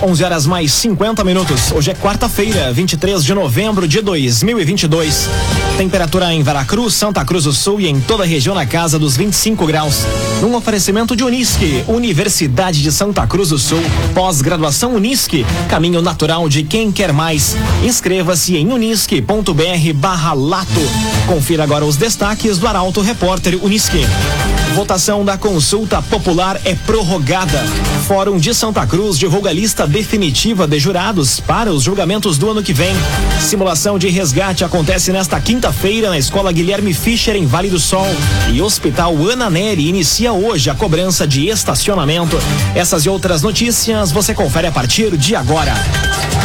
11 horas mais 50 minutos. Hoje é quarta-feira, 23 de novembro de 2022. Temperatura em Veracruz, Santa Cruz do Sul e em toda a região na casa dos 25 graus. Num oferecimento de Unisque, Universidade de Santa Cruz do Sul. Pós-graduação Unisque, caminho natural de quem quer mais. Inscreva-se em unisque.br/barra lato. Confira agora os destaques do Arauto Repórter Unisque. Votação da consulta popular é prorrogada. Fórum de Santa Cruz divulga lista definitiva de jurados para os julgamentos do ano que vem. Simulação de resgate acontece nesta quinta-feira na Escola Guilherme Fischer, em Vale do Sol. E Hospital Ana Neri inicia hoje a cobrança de estacionamento. Essas e outras notícias você confere a partir de agora.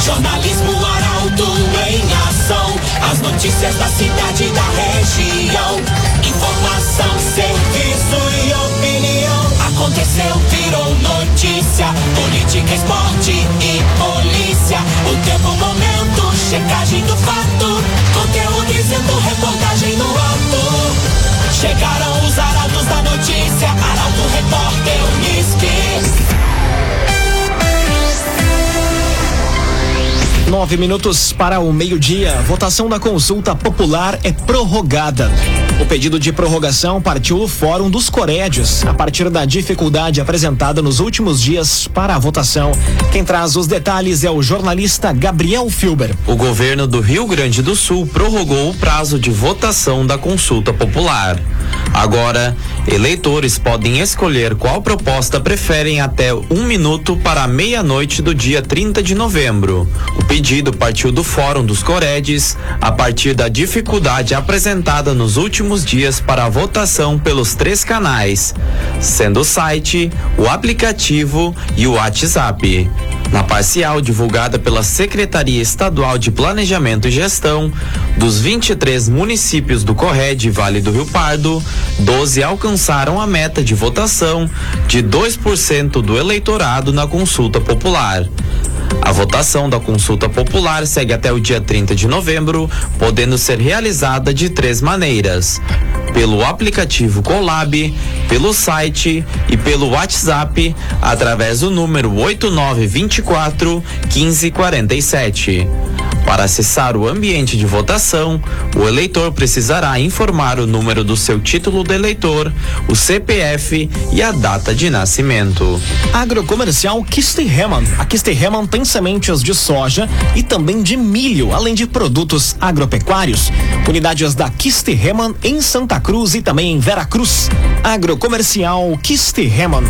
Jornalismo Arauto em ação. As notícias da cidade e da região. Informação, serviço. Aconteceu, virou notícia. Política, esporte e polícia. Nove minutos para o meio-dia. Votação da consulta popular é prorrogada. O pedido de prorrogação partiu do Fórum dos Corédios, a partir da dificuldade apresentada nos últimos dias para a votação. Quem traz os detalhes é o jornalista Gabriel Filber. O governo do Rio Grande do Sul prorrogou o prazo de votação da consulta popular. Agora, eleitores podem escolher qual proposta preferem até um minuto para a meia-noite do dia 30 de novembro. O pedido partiu do Fórum dos Coredes a partir da dificuldade apresentada nos últimos dias para a votação pelos três canais, sendo o site, o aplicativo e o WhatsApp. Na parcial divulgada pela Secretaria Estadual de Planejamento e Gestão, dos 23 municípios do Corred Vale do Rio Pardo, 12 alcançaram a meta de votação de 2% do eleitorado na consulta popular. A votação da consulta popular segue até o dia 30 de novembro, podendo ser realizada de três maneiras: pelo aplicativo Colab, pelo site e pelo WhatsApp, através do número 8924 1547. Para acessar o ambiente de votação, o eleitor precisará informar o número do seu título de eleitor, o CPF e a data de nascimento. Agrocomercial Kisterhemann. A Kisterhemann tem sementes de soja e também de milho, além de produtos agropecuários. Unidades da Kisterhemann em Santa Cruz e também em Veracruz. Agrocomercial Kisterhemann.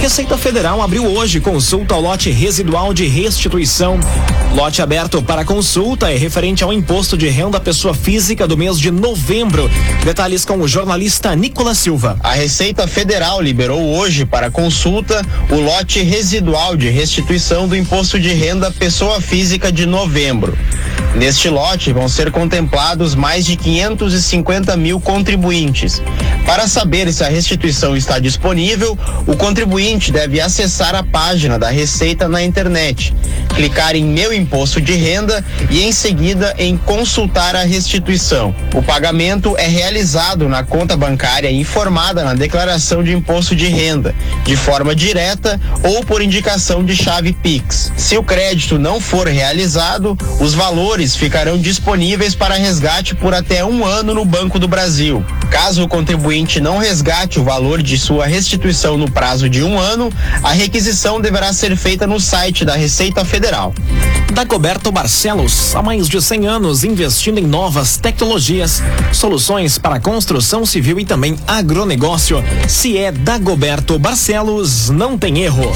Receita Federal abriu hoje consulta ao lote residual de restituição. Lote aberto para consulta é referente ao imposto de renda pessoa física do mês de novembro. Detalhes com o jornalista Nicolas Silva. A Receita Federal liberou hoje para consulta o lote residual de restituição do imposto de renda pessoa física de novembro. Neste lote vão ser contemplados mais de 550 mil contribuintes. Para saber se a restituição está disponível, o contribuinte deve acessar a página da Receita na internet, clicar em Meu Imposto de Renda e em seguida em Consultar a restituição. O pagamento é realizado na conta bancária informada na declaração de imposto de renda, de forma direta ou por indicação de chave Pix. Se o crédito não for realizado, os valores ficarão disponíveis para resgate por até um ano no Banco do Brasil. Caso o contribuinte não resgate o valor de sua restituição no prazo de um ano, a requisição deverá ser feita no site da Receita Federal. Dagoberto Barcelos, há mais de 100 anos investindo em novas tecnologias, soluções para construção civil e também agronegócio. Se é Dagoberto Barcelos, não tem erro.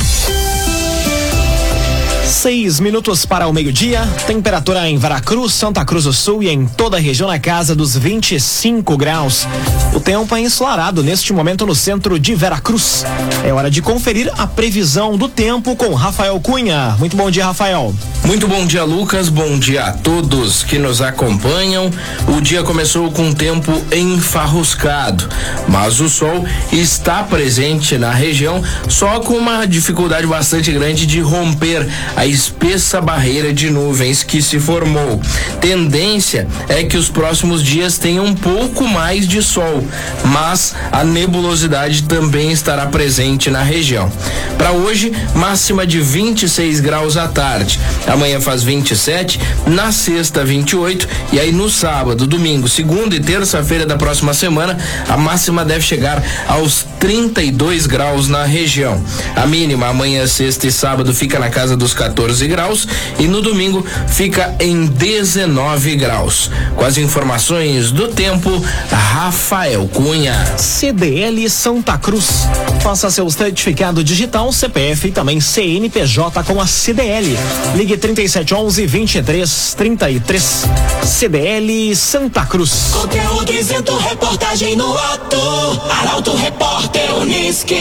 Seis minutos para o meio-dia. Temperatura em Veracruz, Santa Cruz do Sul e em toda a região na casa dos 25 graus. O tempo é ensolarado neste momento no centro de Veracruz. É hora de conferir a previsão do tempo com Rafael Cunha. Muito bom dia, Rafael. Muito bom dia, Lucas. Bom dia a todos que nos acompanham. O dia começou com tempo enfarruscado, mas o sol está presente na região, só com uma dificuldade bastante grande de romper a espessa barreira de nuvens que se formou. Tendência é que os próximos dias tenham um pouco mais de sol, mas a nebulosidade também estará presente na região. Para hoje, máxima de 26 graus à tarde. Amanhã faz 27, na sexta 28 e aí no sábado, domingo, segunda e terça-feira da próxima semana, a máxima deve chegar aos 32 graus na região. A mínima amanhã, sexta e sábado fica na casa dos 14 graus e no domingo fica em 19 graus. Com as informações do tempo, Rafael Cunha. CDL Santa Cruz. Faça seu certificado digital, CPF e também CNPJ com a CDL. Ligue 3711 2333. CDL Santa Cruz. Conteúdo isento, reportagem no ato. Arauto Repórter Uniski.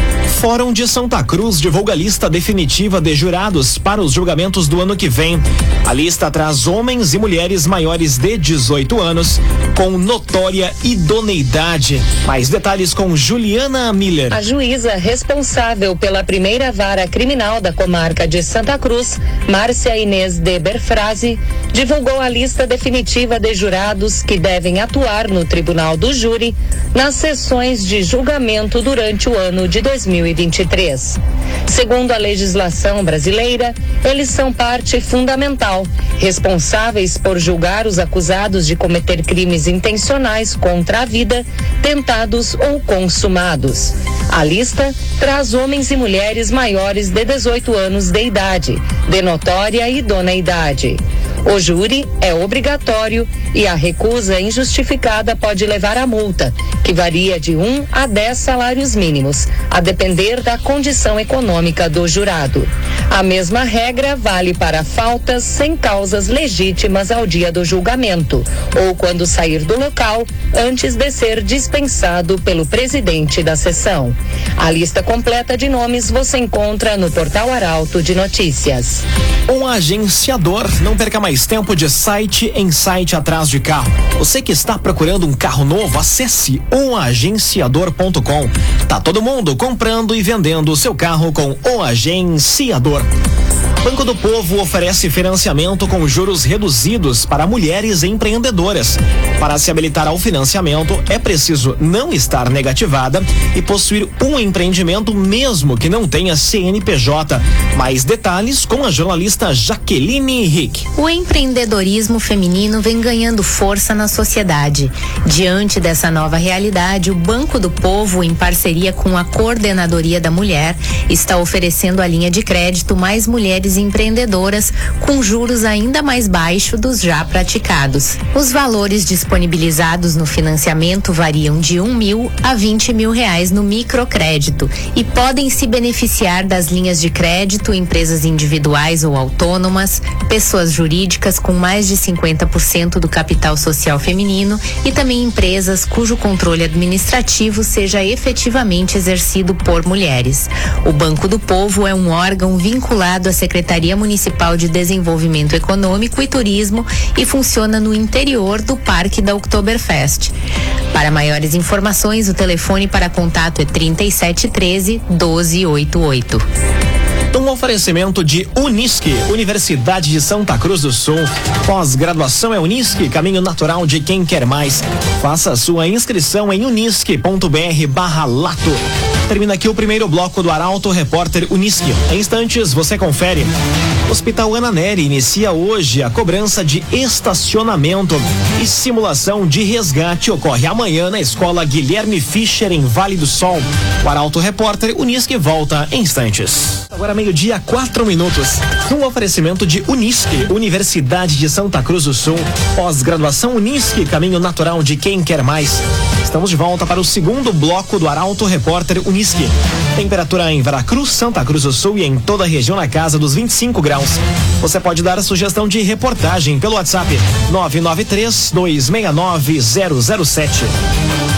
Fórum de Santa Cruz divulga a lista definitiva de jurados para os julgamentos do ano que vem. A lista traz homens e mulheres maiores de 18 anos com notória idoneidade. Mais detalhes com Juliana Miller. A juíza responsável pela primeira vara criminal da comarca de Santa Cruz, Márcia Inês de Berfrase, divulgou a lista definitiva de jurados que devem atuar no Tribunal do Júri nas sessões de julgamento durante o ano de 2023. Segundo a legislação brasileira, eles são parte fundamental, responsáveis por julgar os acusados de cometer crimes intencionais contra a vida, tentados ou consumados. A lista traz homens e mulheres maiores de 18 anos de idade, de notória idoneidade. O júri é obrigatório e a recusa injustificada pode levar a multa, que varia de 1 a 10 salários mínimos, a depender da condição econômica do jurado. A mesma regra vale para faltas sem causas legítimas ao dia do julgamento, ou quando sair do local antes de ser dispensado pelo presidente da sessão. A lista completa de nomes você encontra no portal Arauto de Notícias. Um agenciador. Não perca mais tempo de site em site atrás de carro. Você que está procurando um carro novo, acesse umagenciador.com. Tá todo mundo comprando e vendendo o seu carro com o agenciador. Banco do Povo oferece financiamento com juros reduzidos para mulheres empreendedoras. Para se habilitar ao financiamento, é preciso não estar negativada e possuir um empreendimento mesmo que não tenha CNPJ. Mais detalhes com a jornalista Jaqueline Rick. O empreendedorismo feminino vem ganhando força na sociedade. Diante dessa nova realidade, o Banco do Povo, em parceria com a Coordenadoria da Mulher, está oferecendo a linha de crédito Mais Mulheres Empreendedoras com juros ainda mais baixos dos já praticados. Os valores disponibilizados no financiamento variam de um mil a 20 mil reais no microcrédito e podem se beneficiar das linhas de crédito empresas individuais ou autônomas, pessoas jurídicas com mais de 50% do capital social feminino e também empresas cujo controle administrativo seja efetivamente exercido por mulheres. O Banco do Povo é um órgão vinculado à Secretaria Municipal de Desenvolvimento Econômico e Turismo e funciona no interior do Parque da Oktoberfest. Para maiores informações, o telefone para contato é 3713 1288. Um oferecimento de Unisque, Universidade de Santa Cruz do Sul. Pós-graduação é Unisque, caminho natural de quem quer mais. Faça sua inscrição em unisque.br barra lato. Termina aqui o primeiro bloco do Arauto Repórter Unisque. Em instantes, você confere. Hospital Ana Neri inicia hoje a cobrança de estacionamento e simulação de resgate ocorre amanhã na escola Guilherme Fischer em Vale do Sol. O Arauto Repórter Unisque volta em instantes. Agora meio-dia, quatro minutos. Um oferecimento de Unisque, Universidade de Santa Cruz do Sul. Pós-graduação Unisque, caminho natural de quem quer mais. Estamos de volta para o segundo bloco do Arauto Repórter Unisque. Temperatura em Veracruz, Santa Cruz do Sul e em toda a região na casa dos 25 graus. Você pode dar a sugestão de reportagem pelo WhatsApp 993 269 007.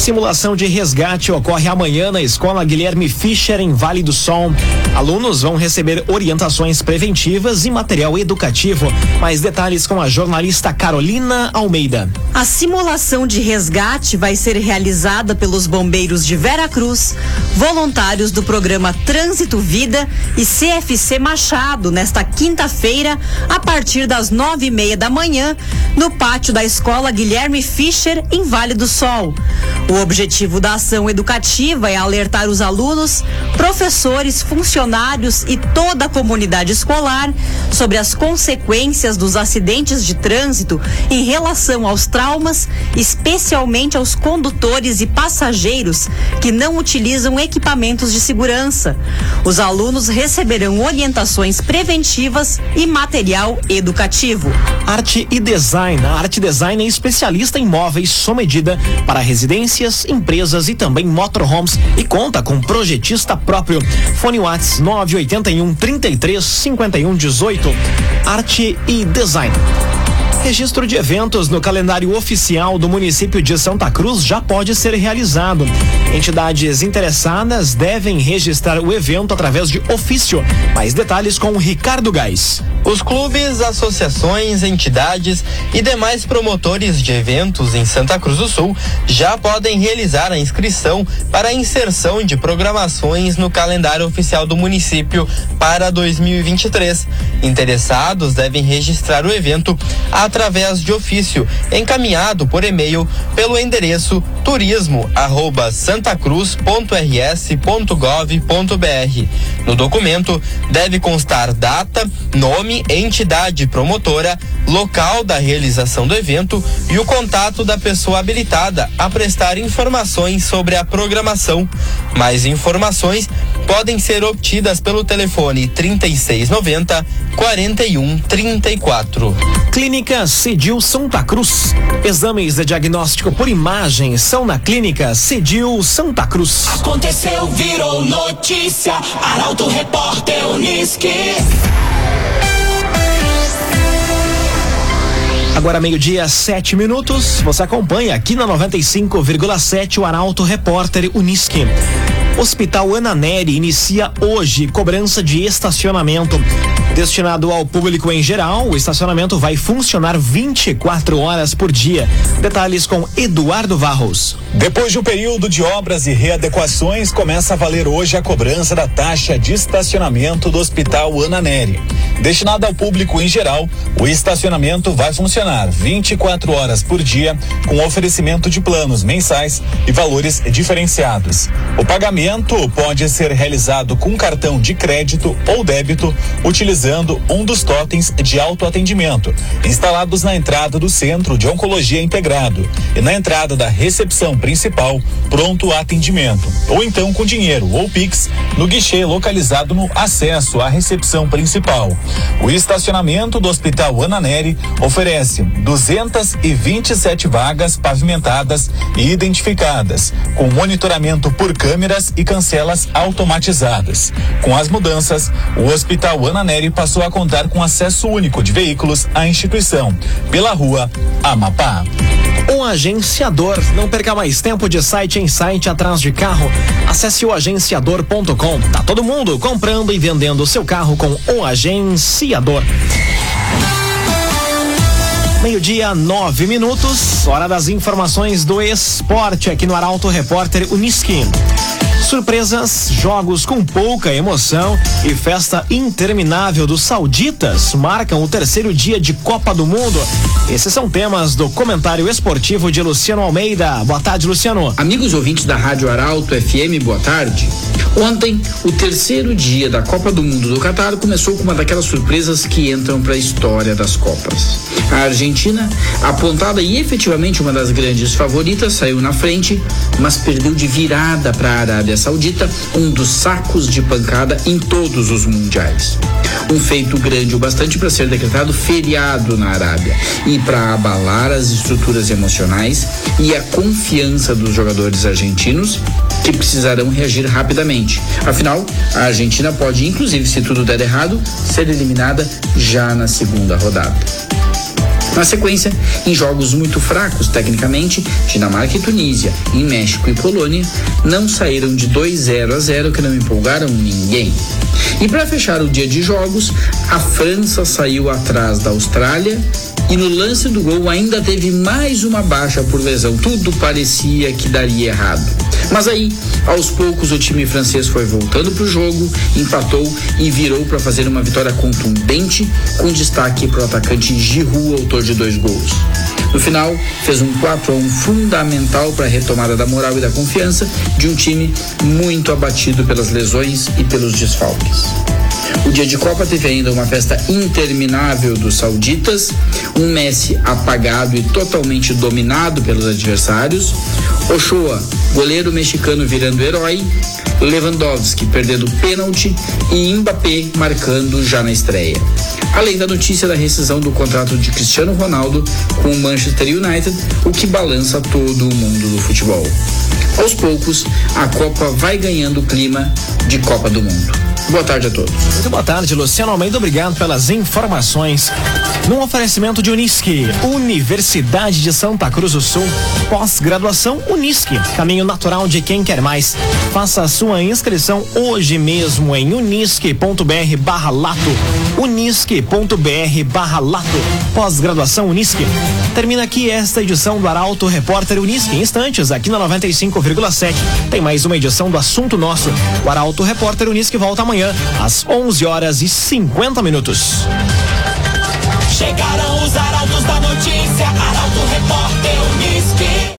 Simulação de resgate ocorre amanhã na Escola Guilherme Fischer, em Vale do Sol. Alunos vão receber orientações preventivas e material educativo. Mais detalhes com a jornalista Carolina Almeida. A simulação de resgate vai ser realizada pelos bombeiros de Vera Cruz, voluntários do programa Trânsito Vida e CFC Machado, nesta quinta-feira, a partir das nove e meia da manhã, no pátio da Escola Guilherme Fischer, em Vale do Sol. O objetivo da ação educativa é alertar os alunos, professores, funcionários e toda a comunidade escolar sobre as consequências dos acidentes de trânsito em relação aos traumas, especialmente aos condutores e passageiros que não utilizam equipamentos de segurança. Os alunos receberão orientações preventivas e material educativo. Arte e design. A Arte Design é especialista em móveis sob medida para residências, empresas e também motorhomes e conta com projetista próprio. Fone Whats 981 33 51 18. Arte e design. Registro de eventos no calendário oficial do município de Santa Cruz já pode ser realizado. Entidades interessadas devem registrar o evento através de ofício. Mais detalhes com Ricardo Gás. Os clubes, associações, entidades e demais promotores de eventos em Santa Cruz do Sul já podem realizar a inscrição para a inserção de programações no calendário oficial do município para 2023. Interessados devem registrar o evento através de ofício encaminhado por e-mail pelo endereço turismo@santacruz.rs.gov.br. No documento deve constar data, nome, entidade promotora, local da realização do evento e o contato da pessoa habilitada a prestar informações sobre a programação. Mais informações podem ser obtidas pelo telefone 3690 4134. Clínica Cedil Santa Cruz. Exames de diagnóstico por imagem são na Clínica Cedil Santa Cruz. Aconteceu, virou notícia. Arauto Repórter Uniski. Agora meio-dia, sete minutos. Você acompanha aqui na 95,7 o Arauto Repórter Uniski. Hospital Ana Neri inicia hoje cobrança de estacionamento. Destinado ao público em geral, o estacionamento vai funcionar 24 horas por dia. Detalhes com Eduardo Varros. Depois de um período de obras e readequações, começa a valer hoje a cobrança da taxa de estacionamento do Hospital Ana Neri. Destinado ao público em geral, o estacionamento vai funcionar 24 horas por dia, com oferecimento de planos mensais e valores diferenciados. O pagamento pode ser realizado com cartão de crédito ou débito, utilizando um dos totens de autoatendimento, instalados na entrada do Centro de Oncologia Integrado e na entrada da recepção principal, pronto atendimento, ou então com dinheiro ou Pix no guichê localizado no acesso à recepção principal. O estacionamento do Hospital Ana Neri oferece 227 vagas pavimentadas e identificadas, com monitoramento por câmeras e cancelas automatizadas. Com as mudanças, o Hospital Ana Neri passou a contar com acesso único de veículos à instituição, pela rua Amapá. Um agenciador. Não perca mais tempo de site em site atrás de carro. Acesse o agenciador.com. Tá todo mundo comprando e vendendo seu carro com o agenciador. Meio-dia, nove minutos. Hora das informações do esporte aqui no Arauto Repórter Uniski. Surpresas, jogos com pouca emoção e festa interminável dos sauditas marcam o terceiro dia de Copa do Mundo. Esses são temas do comentário esportivo de Luciano Almeida. Boa tarde, Luciano. Amigos ouvintes da Rádio Arauto FM, boa tarde. Ontem, o terceiro dia da Copa do Mundo do Catar começou com uma daquelas surpresas que entram para a história das Copas. A Argentina, apontada e efetivamente uma das grandes favoritas, saiu na frente, mas perdeu de virada para a Arábia Saudita, um dos sacos de pancada em todos os mundiais. Um feito grande o bastante para ser decretado feriado na Arábia e para abalar as estruturas emocionais e a confiança dos jogadores argentinos que precisarão reagir rapidamente. Afinal, a Argentina pode, inclusive, se tudo der errado, ser eliminada já na segunda rodada. Na sequência, em jogos muito fracos tecnicamente, Dinamarca e Tunísia, em México e Polônia, não saíram de 2 0 a 0 que não empolgaram ninguém. E para fechar o dia de jogos, a França saiu atrás da Austrália e no lance do gol ainda teve mais uma baixa por lesão. Tudo parecia que daria errado. Mas aí, aos poucos, o time francês foi voltando para o jogo, empatou e virou para fazer uma vitória contundente, com destaque para o atacante Giroud, autor de dois gols. No final, fez um 4 a 1 fundamental para a retomada da moral e da confiança de um time muito abatido pelas lesões e pelos desfalques. O dia de Copa teve ainda uma festa interminável dos sauditas, um Messi apagado e totalmente dominado pelos adversários, Ochoa, goleiro mexicano virando herói, Lewandowski perdendo pênalti e Mbappé marcando já na estreia. Além da notícia da rescisão do contrato de Cristiano Ronaldo com o Manchester United, o que balança todo o mundo do futebol. Aos poucos, a Copa vai ganhando o clima de Copa do Mundo. Boa tarde a todos. Muito boa tarde, Luciano Almeida. Obrigado pelas informações. Num oferecimento de Unisque, Universidade de Santa Cruz do Sul, pós-graduação Unisque, caminho natural de quem quer mais. Faça sua inscrição hoje mesmo em unisque.br barra lato. unisque.br barra lato. Pós-graduação Unisque. Termina aqui esta edição do Arauto Repórter Unisque. Em instantes, aqui na 95,7. Tem mais uma edição do Assunto Nosso. O Arauto Repórter Unisque volta amanhã às 11 horas e 50 minutos. Chegaram os arautos da notícia, Arauto Repórter.